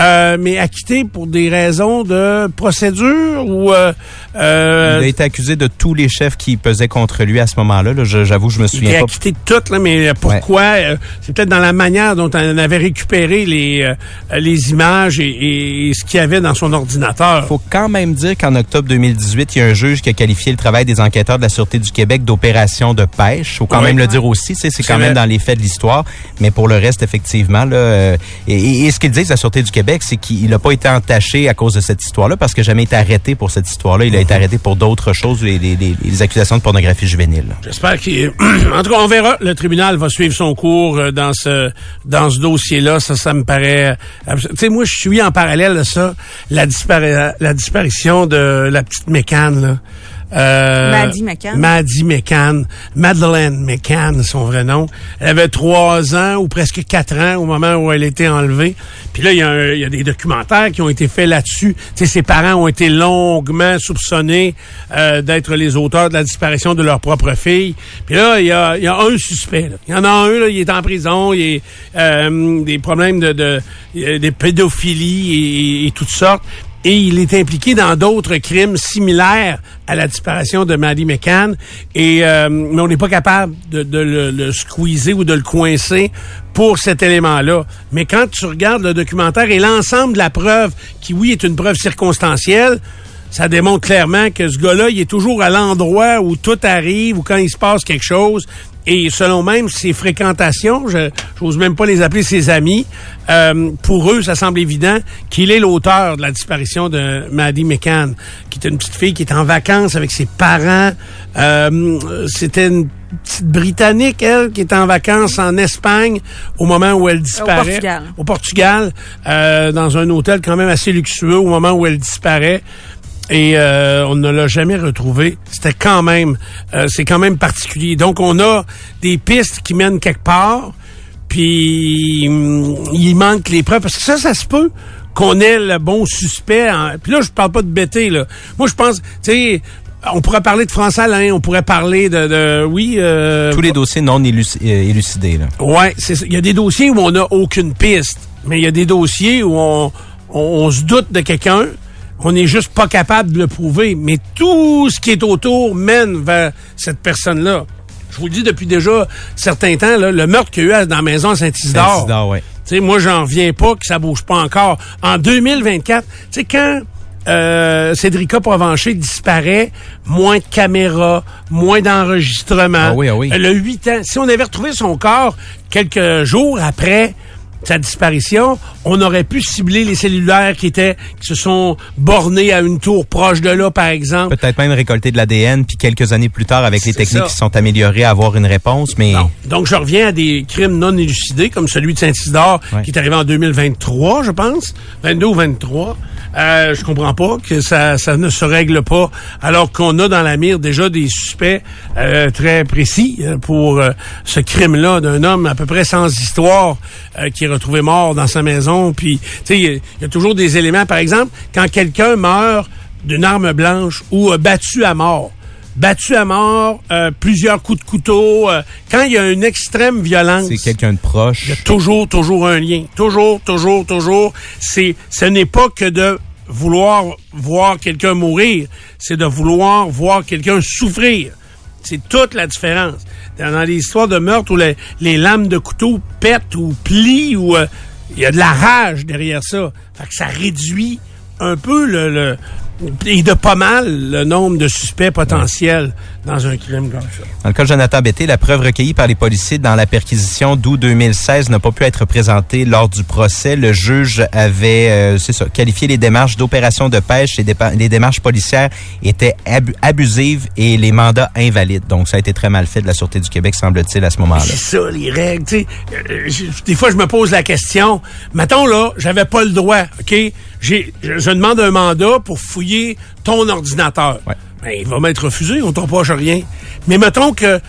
euh, mais acquitté pour des raisons de procédure ou... Euh, euh, Il a été accusé de tous les chefs qui pesaient contre lui à ce moment-là. là. Je- J'avoue, je me il souviens était pas. acquitté de tout, là, mais pourquoi? euh, c'est peut-être dans la manière dont on avait récupéré les, euh, les images et, et- ce qu'il y avait dans son ordinateur. faut quand même dire qu'en octobre 2018, il y a un juge qui a qualifié le travail des enquêteurs de la Sûreté du Québec d'opération de pêche. faut quand Ouais. même le dire aussi. C'est C'est quand même dans les faits de l'histoire. Mais pour le reste, effectivement, là, euh, et, ce qu'ils disent, la Sûreté du Québec, c'est qu'il n'a pas été entaché à cause de cette histoire-là, parce n'a jamais été arrêté pour cette histoire-là. Il a été arrêté pour d'autres choses, les, les- les- les accusations de pornographie juvénile. J'espère qu'il... [clears throat] en tout cas, on verra. Le tribunal va suivre son cours euh, dans ce dans ce dossier-là. Ça, ça me paraît... abs- Tu sais, moi, je suis en parallèle de ça, la, la disparition de la petite mécane, là. Euh, Maddie McCann. Maddie McCann. Madeleine McCann, son vrai nom. Elle avait trois ans ou presque quatre ans au moment où elle était enlevée. Puis là, il y, y a des documentaires qui ont été faits là-dessus. Tu sais, ses parents ont été longuement soupçonnés euh, d'être les auteurs de la disparition de leur propre fille. Puis là, il y a, y a un suspect. Il y en a un, là, il est en prison. Il y a euh, des problèmes de, et, et toutes sortes et il est impliqué dans d'autres crimes similaires à la disparition de Maddie McCann. Et euh, mais on n'est pas capable de, de le, le squeezer ou de le coincer pour cet élément-là. Mais quand tu regardes le documentaire et l'ensemble de la preuve, qui oui est une preuve circonstancielle, ça démontre clairement que ce gars-là, il est toujours à l'endroit où tout arrive ou quand il se passe quelque chose. Et selon même ses fréquentations, je j'ose même pas les appeler ses amis, euh, pour eux, ça semble évident qu'il est l'auteur de la disparition de Maddie McCann, qui est une petite fille qui est en vacances avec ses parents. Euh, C'était une petite Britannique, elle, qui est en vacances en Espagne au moment où elle disparaît. Portugal. Au Portugal, euh, dans un hôtel quand même assez luxueux au moment où elle disparaît et euh, on ne l'a jamais retrouvé. C'était quand même, euh, c'est quand même particulier. Donc on a des pistes qui mènent quelque part, puis hum, il manque les preuves parce que ça, ça se peut qu'on ait le bon suspect. Puis là, je parle pas de bêter là. Moi, je pense, tu sais. On pourrait parler de France Alain, on pourrait parler de, de oui. euh, Tous les dossiers non euh, élucidés. Là. Ouais, c'est ça. Il y a des dossiers où on n'a aucune piste, mais il y a des dossiers où on, on, on se doute de quelqu'un, on n'est juste pas capable de le prouver. Mais tout ce qui est autour mène vers cette personne-là. Je vous le dis depuis déjà certains temps, là, le meurtre qu'il y a eu dans la maison Saint-Isidore. Saint-Isidore, ouais. Tu sais, moi, j'en reviens pas que ça bouge pas encore. En 2024, tu sais, quand euh, Cédrica Provencher disparaît, moins de caméras, moins d'enregistrements. Ah oui, ah oui. A 8 ans. Si on avait retrouvé son corps quelques jours après sa disparition, on aurait pu cibler les cellulaires qui étaient qui se sont bornés à une tour proche de là, par exemple. Peut-être même récolter de l'ADN, puis quelques années plus tard, avec les techniques ça. qui sont améliorées, avoir une réponse. Mais Non. Donc, je reviens à des crimes non élucidés, comme celui de Saint-Isidore, Ouais. qui est arrivé en 2023, je pense. 22 ou 23. Euh, je comprends pas que ça, ça ne se règle pas, alors qu'on a dans la mire déjà des suspects euh, très précis euh, pour euh, ce crime-là d'un homme à peu près sans histoire euh, qui est retrouvé mort dans sa maison. Puis, tu sais, il y a- il y, a toujours des éléments. Par exemple, quand quelqu'un meurt d'une arme blanche ou euh, battu à mort, battu à mort, euh, plusieurs coups de couteau. euh, quand il y a une extrême violence, c'est quelqu'un de proche. il y a toujours, toujours un lien. Toujours, toujours, toujours. C'est, ce n'est pas que de vouloir voir quelqu'un mourir, c'est de vouloir voir quelqu'un souffrir. C'est toute la différence. Dans, les histoires de meurtre où les, les lames de couteau pètent ou plient, ou euh, il y a de la rage derrière ça. Fait que ça réduit un peu le, le- et de pas mal le nombre de suspects potentiels dans un crime comme ça. Dans le cas de Jonathan Betté, la preuve recueillie par les policiers dans la perquisition d'août 2016 n'a pas pu être présentée lors du procès. Le juge avait, euh, c'est ça, qualifié les démarches d'opération de pêche. Les, les démarches policières étaient abu- abusives et les mandats invalides. Donc, ça a été très mal fait de la Sûreté du Québec, semble-t-il, à ce moment-là. C'est ça, les règles. Euh, des fois, je me pose la question. Mettons, là, j'avais pas le droit, OK? J'ai, je, je demande un mandat pour fouiller ton ordinateur. Ouais. Ben, il va m'être refusé, on t'empoche rien. Mais mettons que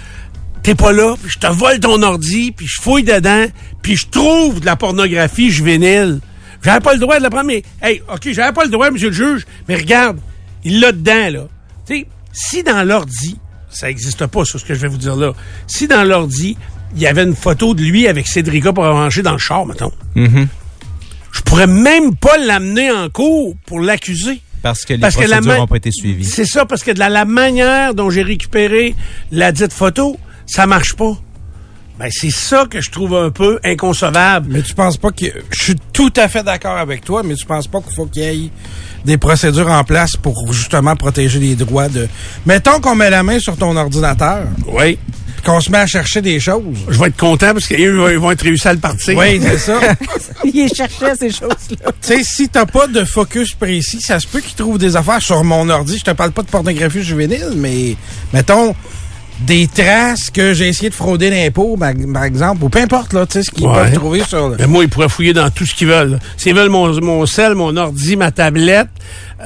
t'es pas là, puis je te vole ton ordi, puis je fouille dedans, puis je trouve de la pornographie juvénile. J'avais pas le droit de la prendre, mais, hey, OK, j'avais pas le droit, monsieur le juge, mais regarde, il l'a dedans, là. Tu sais, si dans l'ordi, ça existe pas, sur ce que je vais vous dire là, si dans l'ordi, il y avait une photo de lui avec Cédrica pour avancer dans le char, mettons, Mhm. je pourrais même pas l'amener en cours pour l'accuser. Parce que les Parce procédures n'ont pas été suivies. C'est ça, parce que de la, la manière dont j'ai récupéré la dite photo, ça marche pas. Ben, c'est ça que je trouve un peu inconcevable. Mais tu penses pas que. Je suis tout à fait d'accord avec toi, mais tu penses pas qu'il faut qu'il y ait des procédures en place pour justement protéger les droits de. Mettons qu'on met la main sur ton ordinateur, Oui. Qu'on se met à chercher des choses. Je vais être content parce qu'ils vont- ils vont être réussis à le partir. Oui, c'est ça. [laughs] Il cherchait ces choses-là. tu sais, si t'as pas de focus précis, ça se peut qu'ils trouvent des affaires sur mon ordi. Je te parle pas de pornographie juvénile, mais mettons des traces que j'ai essayé de frauder l'impôt, par par exemple, ou peu importe, là, tu sais, ce qu'ils Ouais. peuvent trouver sur... Mais moi, ils pourraient fouiller dans tout ce qu'ils veulent. S'ils veulent mon, mon sel, mon ordi, ma tablette,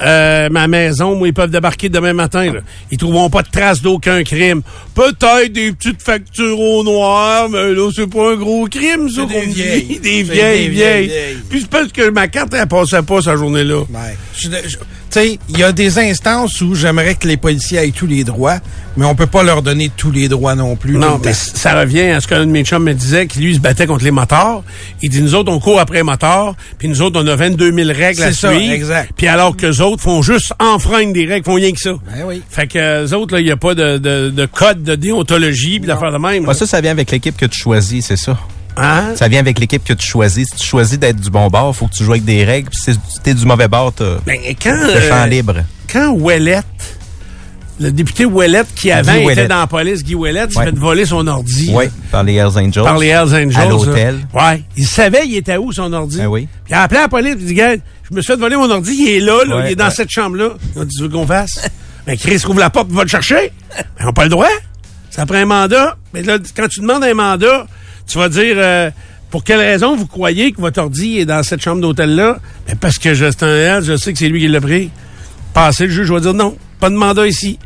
euh, ma maison, moi, ils peuvent débarquer demain matin. Là. Ils trouveront pas de traces d'aucun crime. Peut-être des petites factures au noir, mais là, c'est pas un gros crime, ça. Des dit. vieilles. [laughs] Des vieilles, des vieilles. vieilles. Puis c'est parce que ma carte, elle passait pas cette journée-là. Ouais. Je- je- Tu sais, il y a des instances où j'aimerais que les policiers aient tous les droits, mais on peut pas leur donner tous les droits non plus. Non, mais ça revient à ce qu'un de mes chums me disait, qu'il lui, il se battait contre les motards. Il dit, nous autres, on court après les motards, puis nous autres, on a 22 000 règles à ça, suivre. exact. Puis alors que les autres font juste enfreindre des règles, font rien que ça. Ben oui. Fait que les autres, là, il n'y a pas de, de, de code de déontologie, puis d'affaires de même. Moi, ça, ça vient avec l'équipe que tu choisis, c'est ça? Hein? Ça vient avec l'équipe que tu choisis. Si tu choisis d'être du bon bord, faut que tu joues avec des règles. Puis si t'es du mauvais bord, t'as Ben, quand, le champ euh, libre. quand Ouellette, le député Ouellette, qui avant était dans la police, Guy Ouellette, s'est Ouais. fait voler son ordi. Oui, par les Hells Angels. Par les Hells Angels. À l'hôtel. Ouais. Il savait il était où son ordi. Ben oui. Puis il a appelé la police, il dit, gars, je me suis fait voler mon ordi, il est là, là Ouais, il est dans ouais. cette chambre-là. Il a dit, tu veux qu'on fasse? [laughs] Ben, Chris ouvre la porte, va le chercher. Ben, on n'a pas le droit. Ça prend un mandat. Mais là, quand tu demandes un mandat, tu vas dire, euh, pour quelle raison vous croyez que votre ordi est dans cette chambre d'hôtel-là? Ben, parce que je- L, je sais que c'est lui qui l'a pris. Passé le juge, va dire non, pas de mandat ici.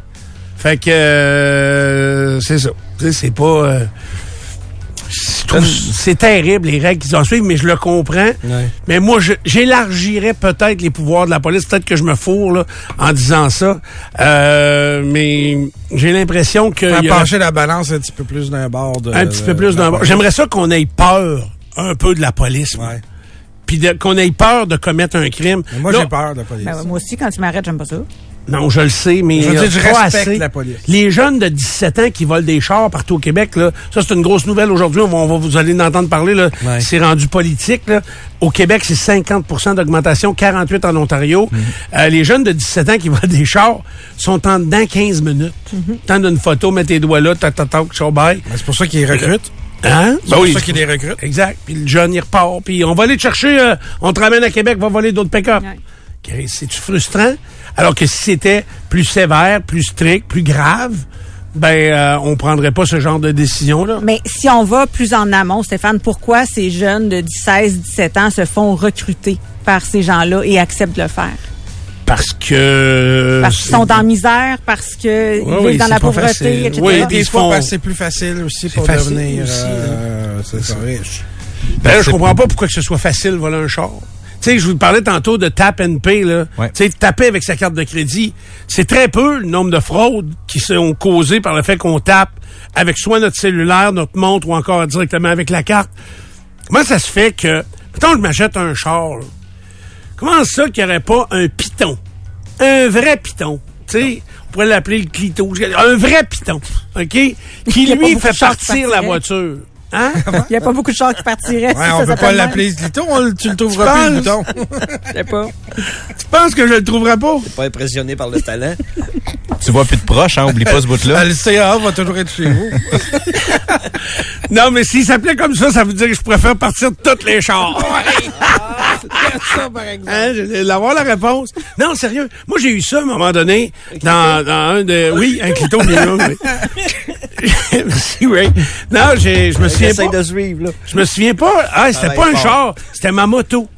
Fait que, euh, c'est ça. C'est pas... euh, je trouve- c'est terrible, les règles qu'ils ont suivre, mais je le comprends. Mais moi, j'élargirais peut-être les pouvoirs de la police. Peut-être que je me fourre là, en disant ça. Euh, mais j'ai l'impression que... Faire pencher la balance un petit peu plus d'un bord. De, un petit peu plus d'un bord. J'aimerais ça qu'on ait peur un peu de la police. Ouais. Puis qu'on ait peur de commettre un crime. Mais moi, j'ai peur de la police. Ben, moi aussi, quand tu m'arrêtes, j'aime pas ça. Non, je le sais, mais Je veux dire, je pas respecte assez. la police. Les jeunes de 17 ans qui volent des chars partout au Québec, là, ça c'est une grosse nouvelle aujourd'hui. On va, on va- vous allez en entendre parler. Là. Ouais. C'est rendu politique. Là. Au Québec, c'est 50% d'augmentation, 48% en Ontario. Mhm. Euh, les jeunes de 17 ans qui [laughs] volent des chars sont en dedans 15 minutes. Mhm. Tant d'une photo, mets tes doigts là, tac, tac, tac, char, bye. Ben, c'est pour ça qu'ils recrutent. Hein? C'est pour ça qu'ils les recrutent. Exact. Puis le jeune, il repart. Puis on va aller te chercher, euh, on te ramène à Québec, va voler d'autres pick-up. Ouais. C'est-tu frustrant? Alors que si c'était plus sévère, plus strict, plus grave, ben, euh, on prendrait pas ce genre de décision-là. Mais si on va plus en amont, Stéphane, pourquoi ces jeunes de 16, 17 ans se font recruter par ces gens-là et acceptent de le faire? Parce que... Parce qu'ils sont en misère, parce qu'ils Ouais, vivent oui, dans la pauvreté, facile. etc. Oui, des ils fois, que c'est plus facile aussi pour facile devenir aussi, euh, c'est ça, riche. Ben, je comprends pas pourquoi que ce soit facile voler un char. Tu sais, je vous parlais tantôt de tap and pay, là. Ouais. Tu sais, taper avec sa carte de crédit. C'est très peu le nombre de fraudes qui sont causées par le fait qu'on tape avec soit notre cellulaire, notre montre ou encore directement avec la carte. Comment ça se fait que, mettons je m'achète un char, là. comment ça qu'il n'y aurait pas un piton? Un vrai piton. Tu sais, on pourrait l'appeler le clito. Un vrai piton, OK? Qui, lui, fait partir la voiture. Hein? [laughs] Il n'y a pas beaucoup de chars qui partiraient. Ouais, on peut s'appelle pas l'appeler Zlito, tu le trouveras plus, bouton. Je sais pas. Tu penses que je le trouverai pas? Pas impressionné par le talent? [laughs] Tu vois plus de proches, hein, oublie pas ce bout-là. Ah, Le CA va toujours être chez vous. [laughs] Non, mais s'il s'appelait comme ça, ça veut dire que je préfère partir de toutes les chars. ça, par exemple. Hein, je vais l'avoir la réponse. Non, sérieux. Moi, j'ai eu ça à un moment donné dans, dans un de... Oui, un clito, bien oui. [laughs] Merci, oui. Non, je me souviens pas. de suivre, là. Je me souviens pas. Ah, c'était pas un char. C'était ma moto.